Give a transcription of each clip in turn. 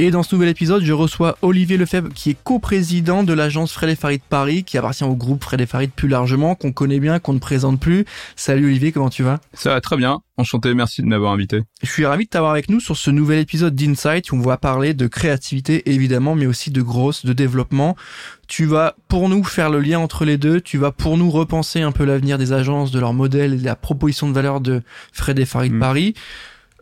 Et dans ce nouvel épisode, je reçois Olivier Lefebvre, qui est coprésident de l'agence Fred et Farid Paris, qui appartient au groupe Fred et Farid plus largement, qu'on connaît bien, qu'on ne présente plus. Salut Olivier, comment tu vas? Ça va très bien. Enchanté, merci de m'avoir invité. Je suis ravi de t'avoir avec nous sur ce nouvel épisode d'Insight où on va parler de créativité évidemment, mais aussi de growth, de développement. Tu vas pour nous faire le lien entre les deux, tu vas pour nous repenser un peu l'avenir des agences, de leur modèle de la proposition de valeur de Fred et Farid mm. Paris.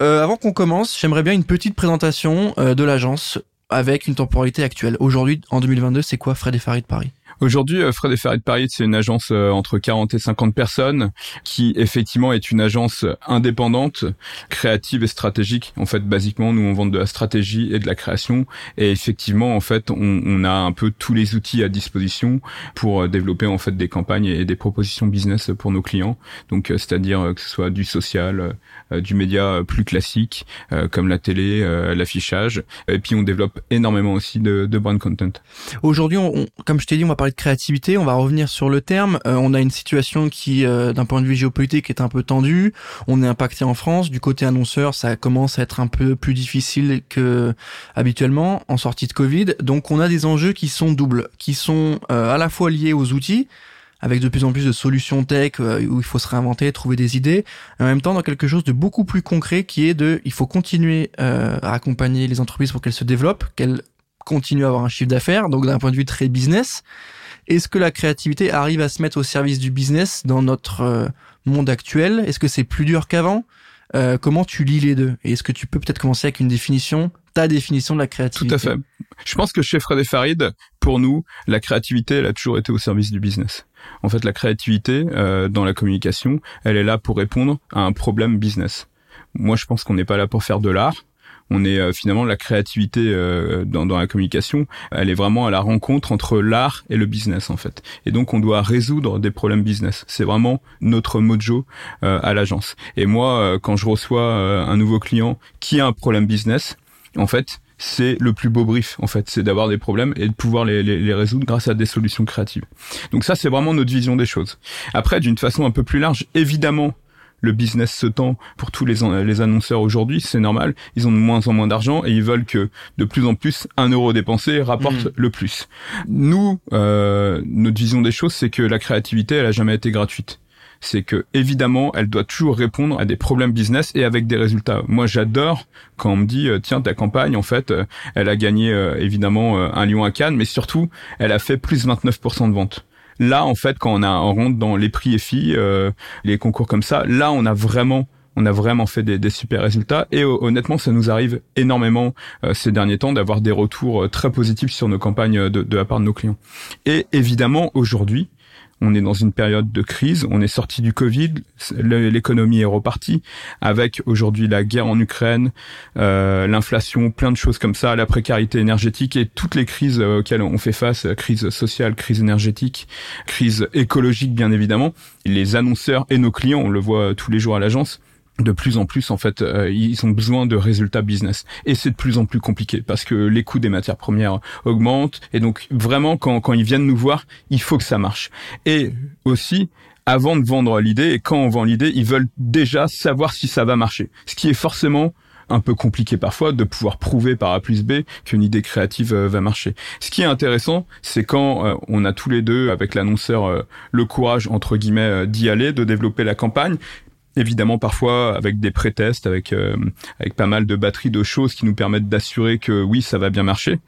Euh, avant qu'on commence, j'aimerais bien une petite présentation euh, de l'agence avec une temporalité actuelle. Aujourd'hui, en 2022, c'est quoi Fred et Farid Paris? Aujourd'hui, euh, Fred et Farid Paris, c'est une agence euh, entre 40 et 50 personnes qui effectivement est une agence indépendante, créative et stratégique. En fait, basiquement, nous on vend de la stratégie et de la création et effectivement, en fait, on, on a un peu tous les outils à disposition pour euh, développer en fait des campagnes et des propositions business pour nos clients. Donc, c'est-à-dire que ce soit du social, du média plus classique comme la télé, l'affichage, et puis on développe énormément aussi de, de brand content. Aujourd'hui, comme je t'ai dit, on va de créativité, on va revenir sur le terme. Euh, on a une situation qui, euh, d'un point de vue géopolitique, est un peu tendue. On est impacté en France. Du côté annonceur, ça commence à être un peu plus difficile que habituellement en sortie de Covid. Donc on a des enjeux qui sont doubles, qui sont euh, à la fois liés aux outils, avec de plus en plus de solutions tech où il faut se réinventer, trouver des idées, en même temps dans quelque chose de beaucoup plus concret qui est de, il faut continuer à accompagner les entreprises pour qu'elles se développent, qu'elles continuent à avoir un chiffre d'affaires, donc d'un point de vue très business, est-ce que la créativité arrive à se mettre au service du business dans notre euh, monde actuel? Est-ce que c'est plus dur qu'avant? Euh, Comment tu lis les deux? Et est-ce que tu peux peut-être commencer avec une définition, ta définition de la créativité? Tout à fait. Je pense que chez Fred et Farid, pour nous, la créativité, elle a toujours été au service du business. En fait, la créativité euh, dans la communication, elle est là pour répondre à un problème business. Moi, je pense qu'on n'est pas là pour faire de l'art on est euh, finalement la créativité euh, dans, dans, la communication, elle est vraiment à la rencontre entre l'art et le business en fait. Et donc on doit résoudre des problèmes business. C'est vraiment notre mojo euh, à l'agence. Et moi, quand je reçois un nouveau client qui a un problème business, en fait, c'est le plus beau brief en fait, c'est d'avoir des problèmes et de pouvoir les, les, les, résoudre grâce à des solutions créatives. Donc ça c'est vraiment notre vision des choses. Après d'une façon un peu plus large, évidemment le business se tend pour tous les, les annonceurs aujourd'hui, c'est normal. Ils ont de moins en moins d'argent et ils veulent que de plus en plus un euro dépensé rapporte mm. le plus. Nous, euh, notre vision des choses, c'est que la créativité, elle a jamais été gratuite c'est que évidemment, elle doit toujours répondre à des problèmes business et avec des résultats. Moi, j'adore quand on me dit euh, tiens ta campagne en fait, euh, elle a gagné évidemment un lion à Cannes, mais surtout elle a fait plus 29% de ventes. Là, en fait, quand on, a, on rentre dans les prix EFI, euh, les concours comme ça, là, on a vraiment on a vraiment fait des, des super résultats et honnêtement ça nous arrive énormément euh, ces derniers temps d'avoir des retours euh, très positifs sur nos campagnes de, de la part de nos clients. Et évidemment aujourd'hui on est dans une période de crise, on est sorti du Covid, l'économie est repartie, avec aujourd'hui la guerre en Ukraine, euh, l'inflation, plein de choses comme ça, la précarité énergétique et toutes les crises euh, auxquelles on fait face, crise sociale, crise énergétique, crise écologique bien évidemment. Les annonceurs et nos clients, on le voit tous les jours à l'agence, de plus en plus en fait euh, ils ont besoin de résultats business. Et c'est de plus en plus compliqué parce que les coûts des matières premières augmentent. Et donc vraiment quand quand ils viennent nous voir il faut que ça marche. Et aussi avant de vendre l'idée et quand on vend l'idée ils veulent déjà savoir si ça va marcher. Ce qui est forcément un peu compliqué parfois de pouvoir prouver par A plus B qu'une idée créative euh, va marcher. Ce qui est intéressant, c'est quand euh, on a tous les deux, avec l'annonceur, le courage, entre guillemets, d'y aller, de développer la campagne, évidemment parfois avec des pré-tests, avec euh, avec pas mal de batteries de choses qui nous permettent d'assurer que oui ça va bien marcher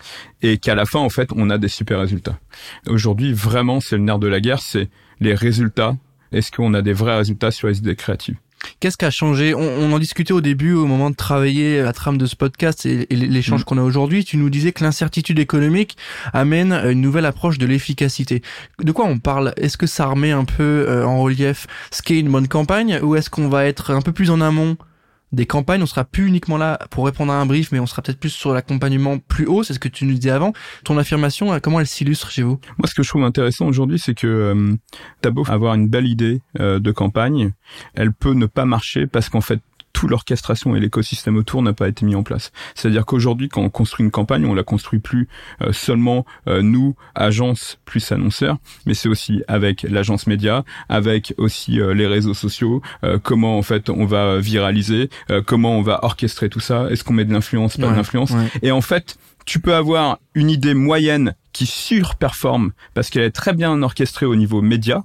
et qu'à la fin en fait on a des super résultats. Aujourd'hui vraiment c'est le nerf de la guerre, c'est les résultats. Est-ce qu'on a des vrais résultats sur les idées créatives Qu'est-ce qui a changé? On, en discutait au début, au moment de travailler la trame de ce podcast et, l'échange mm. qu'on a aujourd'hui. Tu nous disais que l'incertitude économique amène une nouvelle approche de l'efficacité. De quoi on parle? Est-ce que ça remet un peu euh, en relief ce qu'est une bonne campagne ou est-ce qu'on va être un peu plus en amont? Des campagnes, on sera plus uniquement là pour répondre à un brief, mais on sera peut-être plus sur l'accompagnement plus haut, c'est ce que tu nous disais avant. Ton affirmation, euh, comment elle s'illustre chez vous? Moi, ce que je trouve intéressant aujourd'hui, c'est que euh, t'as beau avoir une belle idée euh, de campagne, elle peut ne pas marcher parce qu'en fait, tout l'orchestration et l'écosystème autour n'a pas été mis en place. C'est-à-dire qu'aujourd'hui, quand on construit une campagne, on la construit plus euh, seulement euh, nous, agence plus annonceurs, mais c'est aussi avec l'agence média, avec aussi les réseaux sociaux, comment en fait on va viraliser, comment on va orchestrer tout ça, est-ce qu'on met de l'influence, pas de l'influence. Et en fait, tu peux avoir une idée moyenne qui surperforme parce qu'elle est très bien orchestrée au niveau média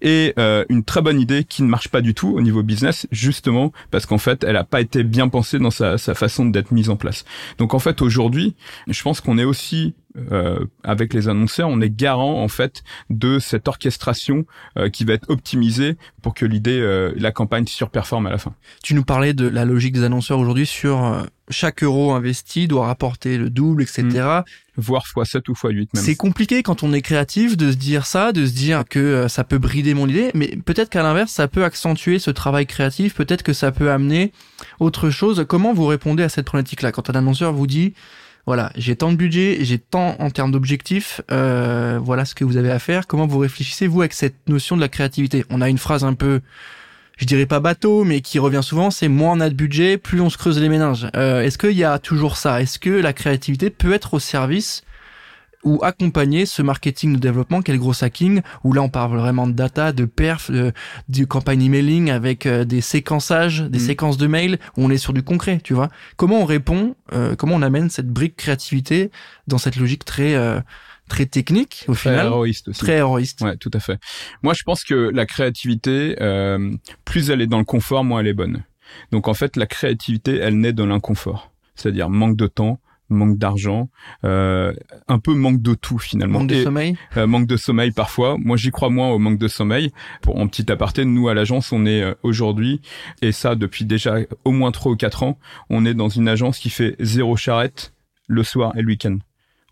et euh, une très bonne idée qui ne marche pas du tout au niveau business justement parce qu'en fait elle n'a pas été bien pensée dans sa, sa façon d'être mise en place. Donc en fait aujourd'hui je pense qu'on est aussi euh, avec les annonceurs, on est garant en fait de cette orchestration euh, qui va être optimisée pour que l'idée, euh, la campagne surperforme à la fin. Tu nous parlais de la logique des annonceurs aujourd'hui sur euh, chaque euro investi doit rapporter le double, etc. Mmh. Voire fois 7 ou fois 8 même. C'est compliqué quand on est créatif de se dire ça, de se dire que ça peut brider mon idée, mais peut-être qu'à l'inverse, ça peut accentuer ce travail créatif, peut-être que ça peut amener autre chose. Comment vous répondez à cette problématique-là? Quand un annonceur vous dit voilà, j'ai tant de budget, j'ai tant en termes d'objectifs, euh, voilà ce que vous avez à faire. Comment vous réfléchissez, vous, avec cette notion de la créativité? On a une phrase un peu, je dirais pas bateau, mais qui revient souvent, c'est moins on a de budget, plus on se creuse les méninges. Euh, Est-ce qu'il y a toujours ça? Est-ce que la créativité peut être au service ou accompagner ce marketing de développement qu'est le gros hacking, où là on parle vraiment de data, de perf, de, du campagne emailing avec euh, des séquençages, des mm. séquences de mails, où on est sur du concret, tu vois. Comment on répond, euh, comment on amène cette brique créativité dans cette logique très euh, très technique au très final, héroïste aussi. très héroïste. Ouais, tout à fait. Moi, je pense que la créativité, plus elle est dans le confort, moins elle est bonne. Donc en fait, la créativité, elle naît dans l'inconfort, c'est-à-dire manque de temps, manque d'argent, euh, un peu manque de tout finalement. Manque de sommeil. Euh, manque de sommeil parfois. Moi, j'y crois moins au manque de sommeil. Pour en petit aparté, nous à l'agence, on est euh, aujourd'hui et ça depuis déjà au moins trois ou quatre ans, on est dans une agence qui fait zéro charrette le soir et le week-end.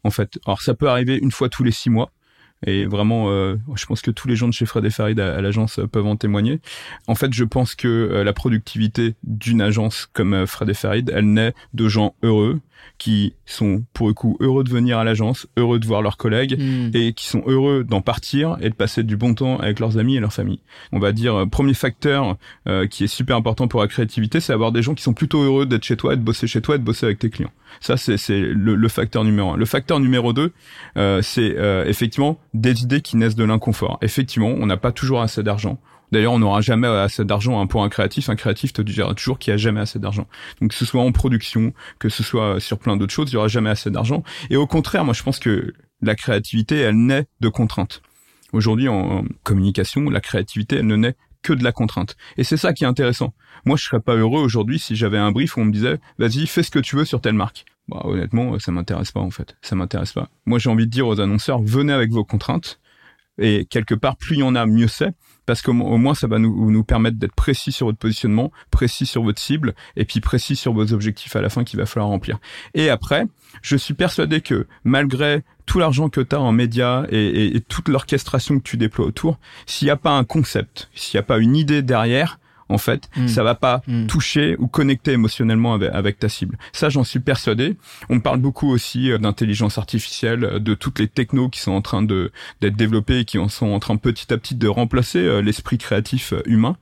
En fait, alors ça peut arriver une fois tous les six mois. Et vraiment, euh, je pense que tous les gens de chez Fred et Farid à, l'agence peuvent en témoigner. En fait, je pense que la productivité d'une agence comme Fred et Farid, elle naît de gens heureux, qui sont pour le coup heureux de venir à l'agence, heureux de voir leurs collègues hmm. et qui sont heureux d'en partir et de passer du bon temps avec leurs amis et leur famille. On va dire euh, premier facteur euh, qui est super important pour la créativité, c'est avoir des gens qui sont plutôt heureux d'être chez toi, et de bosser chez toi et de bosser avec tes clients. Ça c'est le, le, facteur numéro un. Le facteur numéro deux, euh, c'est euh, effectivement des idées qui naissent de l'inconfort. Effectivement, on n'a pas toujours assez d'argent. D'ailleurs, on n'aura jamais assez d'argent hein, pour un créatif. Un créatif te dira toujours qu'il n'y a jamais assez d'argent. Donc, que ce soit en production, que ce soit sur plein d'autres choses, il n'y aura jamais assez d'argent. Et au contraire, moi, je pense que la créativité, elle naît de contraintes. Aujourd'hui, en communication, la créativité, elle ne naît que de la contrainte. Et c'est ça qui est intéressant. Moi, je serais pas heureux aujourd'hui si j'avais un brief où on me disait, vas-y, fais ce que tu veux sur telle marque. Bah, honnêtement, ça m'intéresse pas, en fait. Ça m'intéresse pas. Moi, j'ai envie de dire aux annonceurs, venez avec vos contraintes. Et quelque part, plus il y en a, mieux c'est parce qu'au moins ça va nous, nous permettre d'être précis sur votre positionnement, précis sur votre cible, et puis précis sur vos objectifs à la fin qu'il va falloir remplir. Et après, je suis persuadé que malgré tout l'argent que tu as en médias et, et toute l'orchestration que tu déploies autour, s'il n'y a pas un concept, s'il n'y a pas une idée derrière, en fait, mm. ça va pas mm. toucher ou connecter émotionnellement avec, ta cible. Ça, j'en suis persuadé. On parle beaucoup aussi euh, d'intelligence artificielle, euh, de toutes les technos qui sont en train de d'être développées et qui en sont en train petit à petit de remplacer euh, l'esprit créatif humain.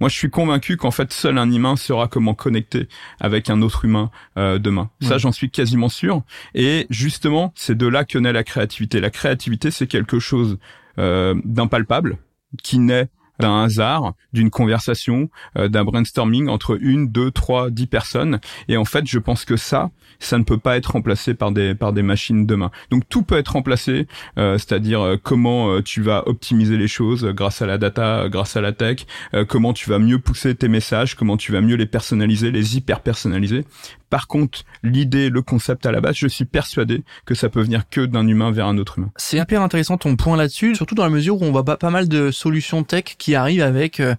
Moi, je suis convaincu qu'en fait, seul un humain saura comment connecter avec un autre humain demain. Ça, j'en suis quasiment sûr. Et justement, c'est de là que naît la créativité. La créativité, c'est quelque chose d'impalpable qui naît d'un hasard, d'une conversation, euh, d'un brainstorming entre une, deux, trois, dix personnes. Et en fait, je pense que ça, ça ne peut pas être remplacé par des par des machines demain. Donc tout peut être remplacé, euh, c'est-à-dire euh, comment tu vas optimiser les choses grâce à la data, grâce à la tech, comment tu vas mieux pousser tes messages, comment tu vas mieux les personnaliser, les hyper personnaliser. Par contre, l'idée, le concept à la base, je suis persuadé que ça peut venir que d'un humain vers un autre humain. C'est hyper intéressant ton point là-dessus, surtout dans la mesure où on voit pas mal de solutions tech qui arrivent avec euh,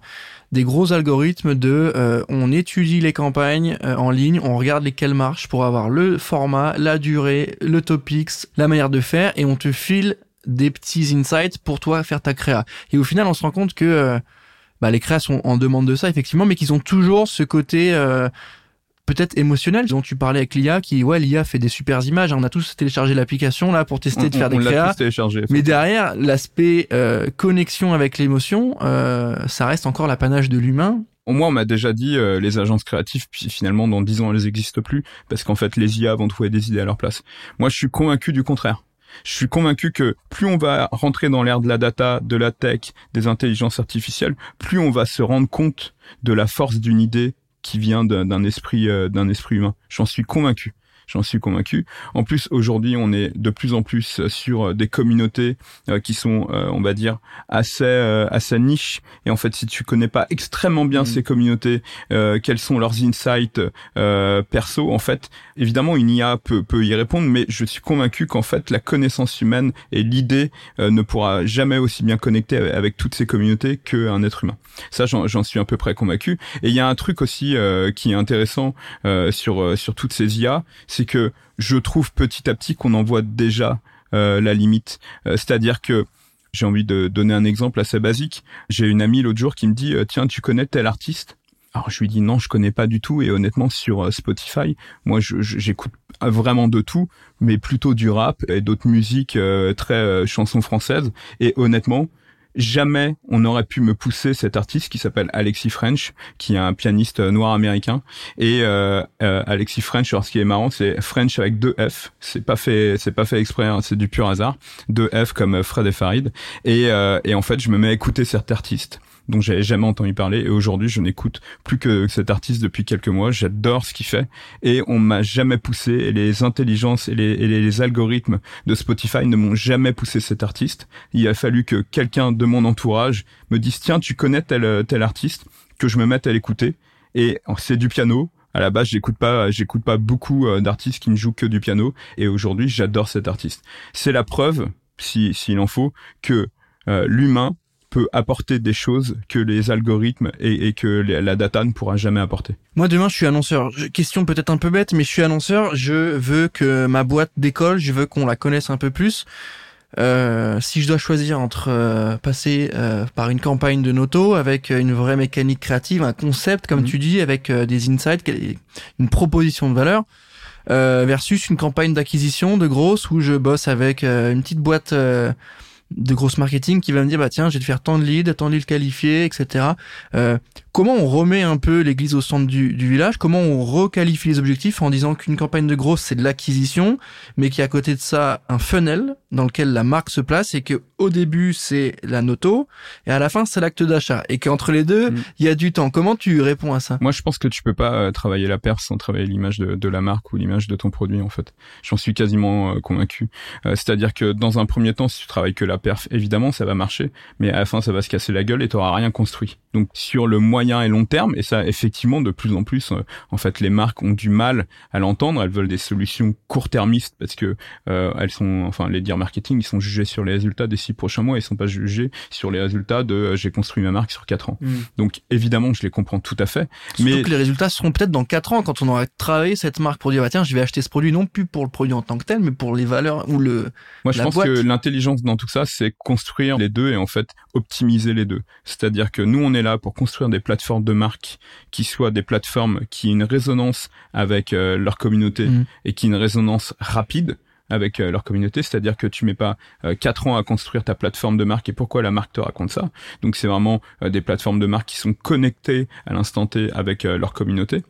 des gros algorithmes de euh, on étudie les campagnes euh, en ligne, on regarde lesquelles marchent pour avoir le format, la durée, le topics, la manière de faire et on te file des petits insights pour toi faire ta créa. Et au final, on se rend compte que bah, les créas sont en demande de ça effectivement, mais qu'ils ont toujours ce côté peut-être émotionnel dont tu parlais avec l'IA qui ouais l'IA fait des super images on a tous téléchargé l'application là pour tester de faire des créas mais derrière l'aspect euh, connexion avec l'émotion euh, ça reste encore l'apanage de l'humain Moi, on m'a déjà dit euh, les agences créatives, puis finalement dans dix ans elles n'existent plus parce qu'en fait les IA vont trouver des idées à leur place. Moi, je suis convaincu du contraire. Je suis convaincu que plus on va rentrer dans l'ère de la data, de la tech, des intelligences artificielles, plus on va se rendre compte de la force d'une idée qui vient d'un esprit euh, d'un esprit humain. J'en suis convaincu j'en suis convaincu. En plus, aujourd'hui, on est de plus en plus sur des communautés euh, qui sont, euh, on va dire, assez euh, assez niche. Et en fait, si tu connais pas extrêmement bien mm. ces communautés, quels sont leurs insights perso, en fait, évidemment, une IA peut peut y répondre, mais je suis convaincu qu'en fait, la connaissance humaine et l'idée ne pourra jamais aussi bien connecter avec toutes ces communautés qu'un être humain. Ça, j'en suis à peu près convaincu. Et il y a un truc aussi qui est intéressant sur sur toutes ces IA, c'est que je trouve petit à petit qu'on en voit déjà euh, la limite. Euh, c'est-à-dire que j'ai envie de donner un exemple assez basique. J'ai une amie l'autre jour qui me dit euh, tiens tu connais tel artiste? Alors je lui dis non, je connais pas du tout et honnêtement sur Spotify, moi j'écoute vraiment de tout, mais plutôt du rap et d'autres musiques très chansons françaises et honnêtement, jamais on n'aurait pu me pousser cet artiste qui s'appelle Alexis French, qui est un pianiste noir américain. Et euh, euh, Alexis French, alors ce qui est marrant, c'est French avec deux F. C'est pas fait, c'est pas fait exprès, hein, c'est du pur hasard. Deux F comme Fred et Farid. Et, euh, et en fait, je me mets à écouter cet artiste dont j'avais jamais entendu parler et aujourd'hui je n'écoute plus que cet artiste depuis quelques mois. J'adore ce qu'il fait et on m'a jamais poussé et les intelligences et les, les algorithmes de Spotify ne m'ont jamais poussé cet artiste. Il a fallu que quelqu'un de mon entourage me dise tiens tu connais tel tel artiste que je me mette à l'écouter et c'est du piano à la base, j'écoute pas, j'écoute pas beaucoup euh, d'artistes qui ne jouent que du piano. Et aujourd'hui, j'adore cet artiste. C'est la preuve, si s'il en faut, que euh, l'humain peut apporter des choses que les algorithmes et, que la data ne pourra jamais apporter. Moi demain je suis annonceur. Question peut-être un peu bête, mais je suis annonceur. Je veux que ma boîte décolle. Je veux qu'on la connaisse un peu plus. Euh, si je dois choisir entre euh, passer euh, par une campagne de Noto avec une vraie mécanique créative, un concept comme mhm. tu dis, avec des insights, une proposition de valeur, versus une campagne d'acquisition de grosse où je bosse avec une petite boîte de grosse marketing qui va me dire bah tiens je vais te faire tant de leads, tant de leads qualifiés, etc. comment on remet un peu l'église au centre du, village? Comment on requalifie les objectifs en disant qu'une campagne de grosse c'est de l'acquisition, mais qu'il y a à côté de ça un funnel dans lequel la marque se place et que au début c'est la noto et à la fin c'est l'acte d'achat et qu'entre les deux mm. il y a du temps. Comment tu réponds à ça? Moi je pense que tu peux pas euh, travailler la perf sans travailler l'image de, la marque ou l'image de ton produit en fait. J'en suis quasiment euh, convaincu. C'est-à-dire que dans un premier temps si tu travailles que la perf, évidemment, ça va marcher, mais à la fin, ça va se casser la gueule et tu rien construit. Donc, sur le moyen et long terme, et ça, effectivement, de plus en plus, euh, en fait, les marques ont du mal à l'entendre. Elles veulent des solutions court-termistes parce que euh, elles sont, enfin, les dire marketing, ils sont jugés sur les résultats des six prochains mois, ils sont pas jugés sur les résultats de euh, j'ai construit ma marque sur quatre ans. Mm. Donc, évidemment, je les comprends tout à fait. mais que les résultats seront peut-être dans quatre ans quand on aura travaillé cette marque pour dire bah, tiens, je vais acheter ce produit non plus pour le produit en tant que tel, mais pour les valeurs ou le. Moi, je pense que l'intelligence dans tout ça, c'est construire les deux et en fait optimiser les deux. C'est-à-dire que nous, on est là pour construire des plateformes de marque qui soient des plateformes qui aient une résonance avec euh, leur communauté mmh. et qui aient une résonance rapide avec euh, leur communauté, c'est-à-dire que tu mets pas euh, quatre ans à construire ta plateforme de marque et pourquoi la marque te raconte ça. Donc c'est vraiment euh, des plateformes de marque qui sont connectées à l'instant T avec leur communauté.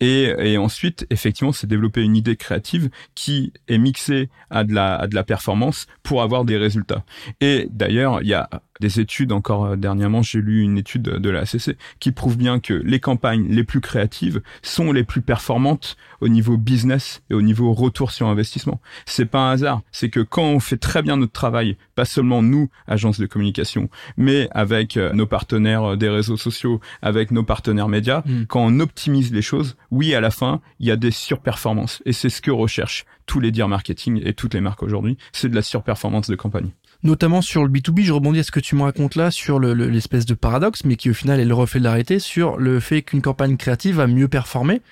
Et, et ensuite, effectivement, c'est développer une idée créative qui est mixée à de la à de la performance pour avoir des résultats. Et d'ailleurs, il y a des études encore euh, dernièrement, j'ai lu une étude de la ACC qui prouve bien que les campagnes les plus créatives sont les plus performantes au niveau business et au niveau retour sur investissement. C'est pas un hasard, c'est que quand on fait très bien notre travail, pas seulement nous, agences de communication, mais avec euh, nos partenaires euh, des réseaux sociaux, avec nos partenaires médias, hmm. quand on optimise les choses, oui, à la fin, il y a des surperformances et c'est ce que recherchent tous les dire marketing et toutes les marques aujourd'hui, c'est de la surperformance de campagne notamment sur le B2B, je rebondis à ce que tu me racontes là sur l'espèce de paradoxe, mais qui au final est le reflet de l'arrêté, sur le fait qu'une campagne créative va mieux performer.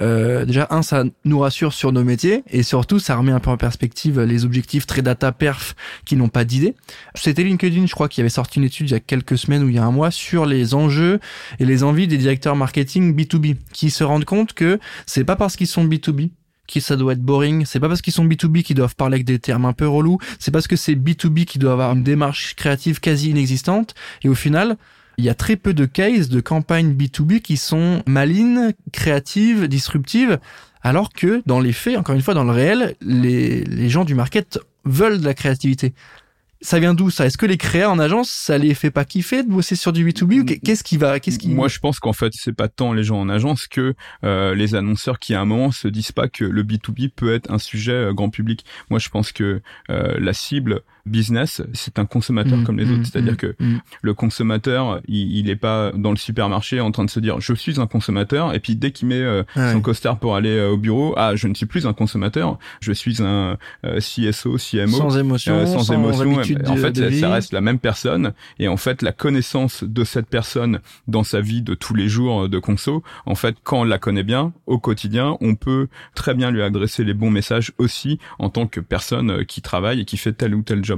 Euh, déjà, un, ça nous rassure sur nos métiers, et surtout, ça remet un peu en perspective les objectifs très data perf qui n'ont pas d'idée. C'était LinkedIn, je crois, qui avait sorti une étude il y a quelques semaines ou il y a un mois sur les enjeux et les envies des directeurs marketing B2B, qui se rendent compte que c'est pas parce qu'ils sont B2B qui ça doit être boring. C'est pas parce qu'ils sont B2B qu'ils doivent parler avec des termes un peu relous. C'est parce que c'est B2B qui doit avoir une démarche créative quasi inexistante. Et au final, il y a très peu de cases de campagnes B2B qui sont malines, créatives, disruptives, alors que dans les faits, encore une fois, dans le réel, les, les gens du market veulent de la créativité. Ça vient d'où ça? Est-ce que les créas en agence, ça les fait pas kiffer de bosser sur du B2B ou qu'est-ce qui va Qu'est-ce qui Moi, je pense qu'en fait, c'est pas tant les gens en agence que euh, les annonceurs qui à un moment se disent pas que le B2B peut être un sujet euh, grand public. Moi, je pense que euh, la cible business, c'est un consommateur Mmh, comme les mmh, autres. C'est-à-dire mmh, que le consommateur, il, il est pas dans le supermarché en train de se dire je suis un consommateur et puis dès qu'il met euh, Ouais. son costard pour aller euh, au bureau, ah je ne suis plus un consommateur, je suis un euh, CSO, CMO. sans émotion, Euh, sans, émotion. habitude en fait, de ça, ça reste la même personne. Et en fait, la connaissance de cette personne dans sa vie de tous les jours de conso, en fait, quand on la connaît bien au quotidien, on peut très bien lui adresser les bons messages aussi en tant que personne qui travaille et qui fait tel ou tel job.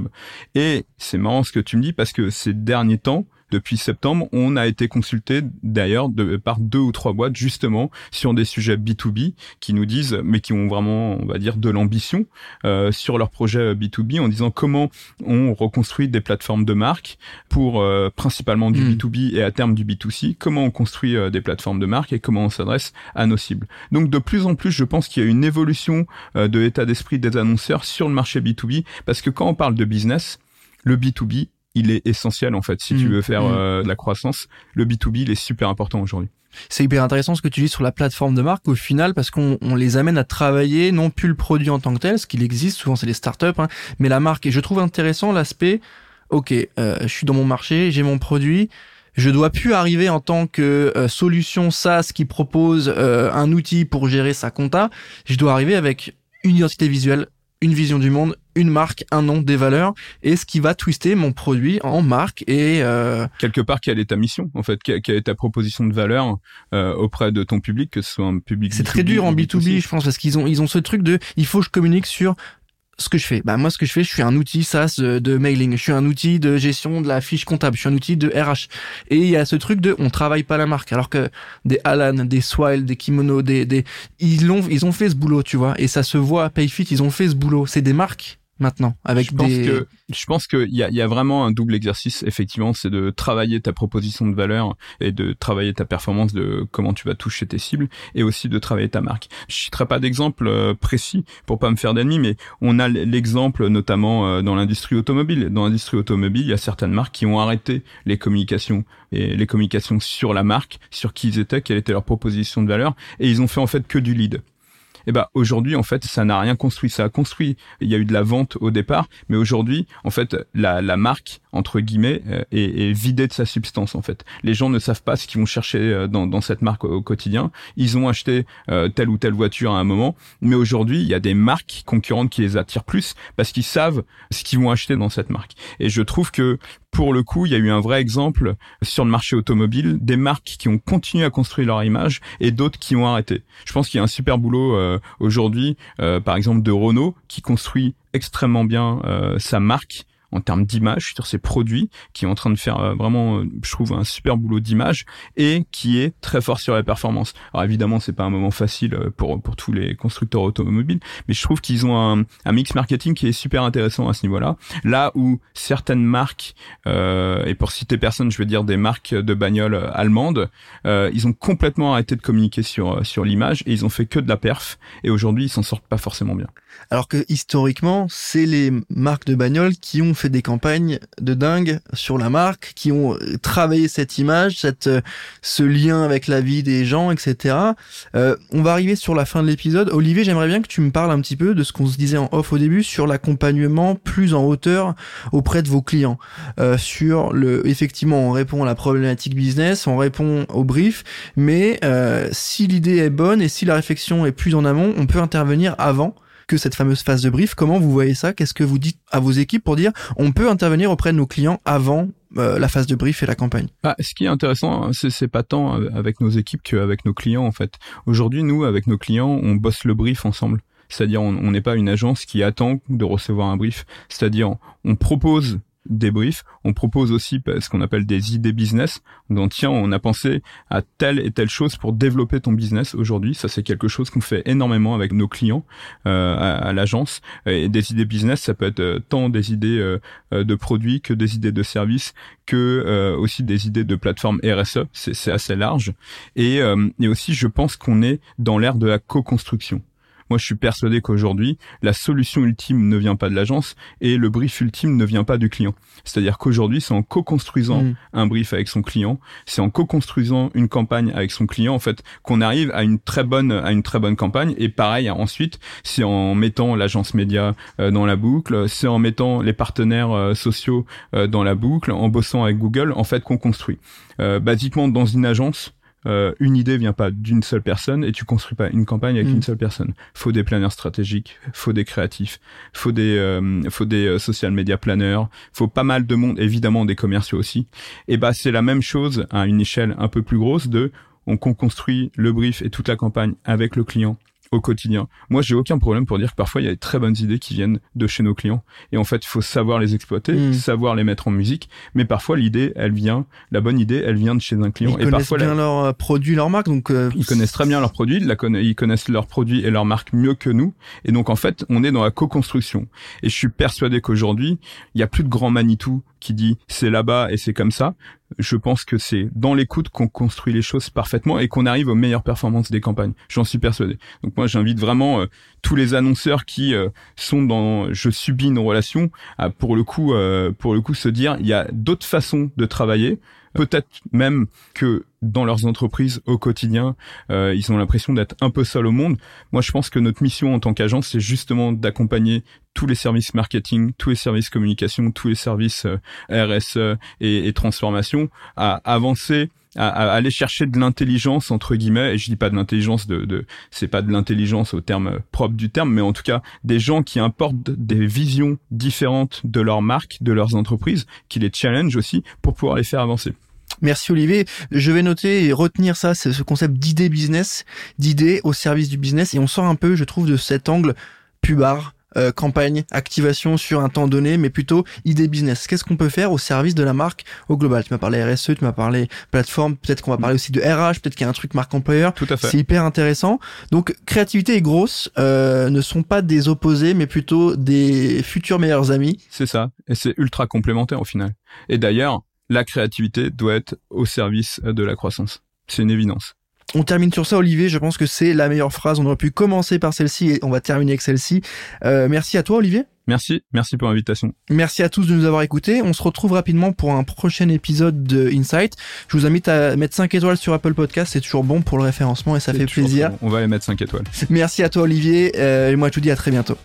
Et c'est marrant ce que tu me dis parce que ces derniers temps, depuis septembre, on a été consulté d'ailleurs de, par deux ou trois boîtes justement sur des sujets B2B qui nous disent, mais qui ont vraiment, on va dire, de l'ambition euh, sur leur projet B2B en disant comment on reconstruit des plateformes de marque pour euh, principalement du Mm. B2B et à terme du B2C, comment on construit euh, des plateformes de marque et comment on s'adresse à nos cibles. Donc de plus en plus, je pense qu'il y a une évolution euh, de l'état d'esprit des annonceurs sur le marché B2B parce que quand on parle de business, le B2B, il est essentiel en fait. Si tu Mm. veux faire Mm. euh, de la croissance, le B2B, il est super important aujourd'hui. C'est hyper intéressant ce que tu dis sur la plateforme de marque au final parce qu'on on les amène à travailler non plus le produit en tant que tel, ce qu'il existe souvent c'est les startups, hein, mais la marque. Et je trouve intéressant l'aspect. Ok, euh, je suis dans mon marché, j'ai mon produit. Je dois plus arriver en tant que euh, solution SaaS qui propose euh, un outil pour gérer sa compta. Je dois arriver avec une identité visuelle, une vision du monde, une marque, un nom, des valeurs, et ce qui va twister mon produit en marque et euh, Quelque part, quelle est ta mission en fait? Quelle est ta proposition de valeur euh, auprès de ton public, que ce soit un public C'est très B2B dur en ou B2B, je pense, parce qu'ils ont, ils ont ce truc de, il faut que je communique sur ce que je fais. Bah, moi, ce que je fais, je suis un outil SaaS de, mailing. Je suis un outil de gestion de la fiche comptable. Je suis un outil de RH. Et il y a ce truc de, on travaille pas la marque. Alors que des Alan, des Swile, des Kimono, des, des, ils l'ont, ils ont fait ce boulot, tu vois. Et ça se voit Payfit, ils ont fait ce boulot. C'est des marques, maintenant. Avec je pense des, que je pense qu'il y a, il y a vraiment un double exercice effectivement c'est de travailler ta proposition de valeur et de travailler ta performance de comment tu vas toucher tes cibles et aussi de travailler ta marque je citerai pas d'exemple euh, précis pour pas me faire d'ennemis mais on a l'exemple notamment euh, dans l'industrie automobile dans l'industrie automobile il y a certaines marques qui ont arrêté les communications et les communications sur la marque sur qui ils étaient quelle était leur proposition de valeur et ils ont fait en fait que du lead et ben aujourd'hui en fait ça n'a rien construit. Ça a construit il y a eu de la vente au départ mais aujourd'hui en fait la, la marque entre guillemets euh, est, est vidée de sa substance en fait. Les gens ne savent pas ce qu'ils vont chercher euh, dans, dans cette marque au, au quotidien. Ils ont acheté euh, telle ou telle voiture à un moment mais aujourd'hui il y a des marques concurrentes qui les attirent plus parce qu'ils savent ce qu'ils vont acheter dans cette marque. Et je trouve que pour le coup, il y a eu un vrai exemple sur le marché automobile, des marques qui ont continué à construire leur image et d'autres qui ont arrêté. Je pense qu'il y a un super boulot euh, aujourd'hui, euh, par exemple de Renault, qui construit extrêmement bien euh, sa marque en termes d'image sur ses produits, qui est en train de faire euh, vraiment, euh, je trouve, un super boulot d'image et qui est très fort sur la performance. Alors évidemment, c'est pas un moment facile euh, pour pour tous les constructeurs automobiles, mais je trouve qu'ils ont un, un mix marketing qui est super intéressant à ce niveau-là. Là où certaines marques, euh, et pour citer personne, je veux dire des marques de bagnoles allemandes, euh, ils ont complètement arrêté de communiquer sur sur l'image et ils ont fait que de la perf. Et aujourd'hui, ils s'en sortent pas forcément bien. Alors que historiquement, c'est les marques de bagnoles qui ont fait des campagnes de dingue sur la marque, qui ont euh, travaillé cette image, cette, euh, ce lien avec la vie des gens, etc. Euh, on va arriver sur la fin de l'épisode. Olivier, j'aimerais bien que tu me parles un petit peu de ce qu'on se disait en off au début sur l'accompagnement plus en hauteur auprès de vos clients. Sur le, effectivement, on répond à la problématique business, on répond au brief, mais si l'idée est bonne et si la réflexion est plus en amont, on peut intervenir avant que cette fameuse phase de brief. Comment vous voyez ça? Qu'est-ce que vous dites à vos équipes pour dire on peut intervenir auprès de nos clients avant euh, la phase de brief et la campagne? Ah, ce qui est intéressant, c'est, c'est pas tant avec nos équipes qu'avec nos clients en fait. Aujourd'hui, nous, avec nos clients, on bosse le brief ensemble. C'est-à-dire, on n'est pas une agence qui attend de recevoir un brief. C'est-à-dire, on propose des briefs. On propose aussi ce qu'on appelle des idées business. Donc tiens, on a pensé à telle et telle chose pour développer ton business aujourd'hui. Ça c'est quelque chose qu'on fait énormément avec nos clients euh, à, l'agence. Et des idées business, ça peut être euh, tant des idées euh, de produits que des idées de services, que aussi des idées de plateforme RSE. C'est assez large. Et, et aussi, je pense qu'on est dans l'ère de la co-construction. Moi, je suis persuadé qu'aujourd'hui, la solution ultime ne vient pas de l'agence et le brief ultime ne vient pas du client. C'est-à-dire qu'aujourd'hui, c'est en co-construisant mm. un brief avec son client, c'est en co-construisant une campagne avec son client, en fait, qu'on arrive à une très bonne, à une très bonne campagne. Et pareil, ensuite, c'est en mettant l'agence média euh, dans la boucle, c'est en mettant les partenaires euh, sociaux euh, dans la boucle, en bossant avec Google, en fait, qu'on construit. basiquement, dans une agence, euh, une idée vient pas d'une seule personne et tu construis pas une campagne avec mm. une seule personne. Faut des planeurs stratégiques, faut des créatifs, faut des euh, faut des euh, social media planners, faut pas mal de monde, évidemment des commerciaux aussi. Et bah c'est la même chose à une échelle un peu plus grosse de on construit le brief et toute la campagne avec le client au quotidien. Moi, j'ai aucun problème pour dire que parfois il y a des très bonnes idées qui viennent de chez nos clients et en fait, il faut savoir les exploiter, hmm. savoir les mettre en musique, mais parfois l'idée, elle vient, la bonne idée, elle vient de chez un client ils et connaissent bien leurs euh, produits, leurs marques donc euh, ils connaissent très bien leurs produits, ils connaissent leurs produits et leurs marques mieux que nous et donc en fait, on est dans la co-construction et je suis persuadé qu'aujourd'hui, il y a plus de grand Manitou qui dit c'est là-bas et c'est comme ça. Je pense que c'est dans l'écoute qu'on construit les choses parfaitement et qu'on arrive aux meilleures performances des campagnes. J'en suis persuadé. Donc moi j'invite vraiment euh, tous les annonceurs qui euh, sont dans je subis nos relations à pour le coup euh, pour le coup se dire il y a d'autres façons de travailler peut-être même que dans leurs entreprises au quotidien, euh, ils ont l'impression d'être un peu seuls au monde. Moi, je pense que notre mission en tant qu'agence, c'est justement d'accompagner tous les services marketing, tous les services communication, tous les services euh, RSE et, et transformation à avancer à, aller chercher de l'intelligence entre guillemets et je dis pas de l'intelligence de, de c'est pas de l'intelligence au terme propre du terme mais en tout cas des gens qui importent des visions différentes de leur marque de leurs entreprises qui les challenge aussi pour pouvoir les faire avancer Merci Olivier. Je vais noter et retenir ça, c'est ce concept d'idée business, d'idée au service du business. Et on sort un peu, je trouve, de cet angle pubard, euh, campagne, activation sur un temps donné, mais plutôt idée business. Qu'est-ce qu'on peut faire au service de la marque au global? Tu m'as parlé RSE, tu m'as parlé plateforme, peut-être qu'on va parler aussi de RH, peut-être qu'il y a un truc marque employeur. Tout à fait. C'est hyper intéressant. Donc créativité et grosse euh, ne sont pas des opposés, mais plutôt des futurs meilleurs amis. C'est ça, et c'est ultra complémentaire au final. Et d'ailleurs, la créativité doit être au service de la croissance. C'est une évidence. On termine sur ça, Olivier. Je pense que c'est la meilleure phrase. On aurait pu commencer par celle-ci et on va terminer avec celle-ci. Euh, merci à toi, Olivier. Merci, merci pour l'invitation. Merci à tous de nous avoir écoutés. On se retrouve rapidement pour un prochain épisode de Insight. Je vous invite à mettre 5 étoiles sur Apple Podcast, c'est toujours bon pour le référencement et ça fait plaisir. On va les mettre 5 étoiles. Merci à toi Olivier, euh, et moi je vous dis à très bientôt.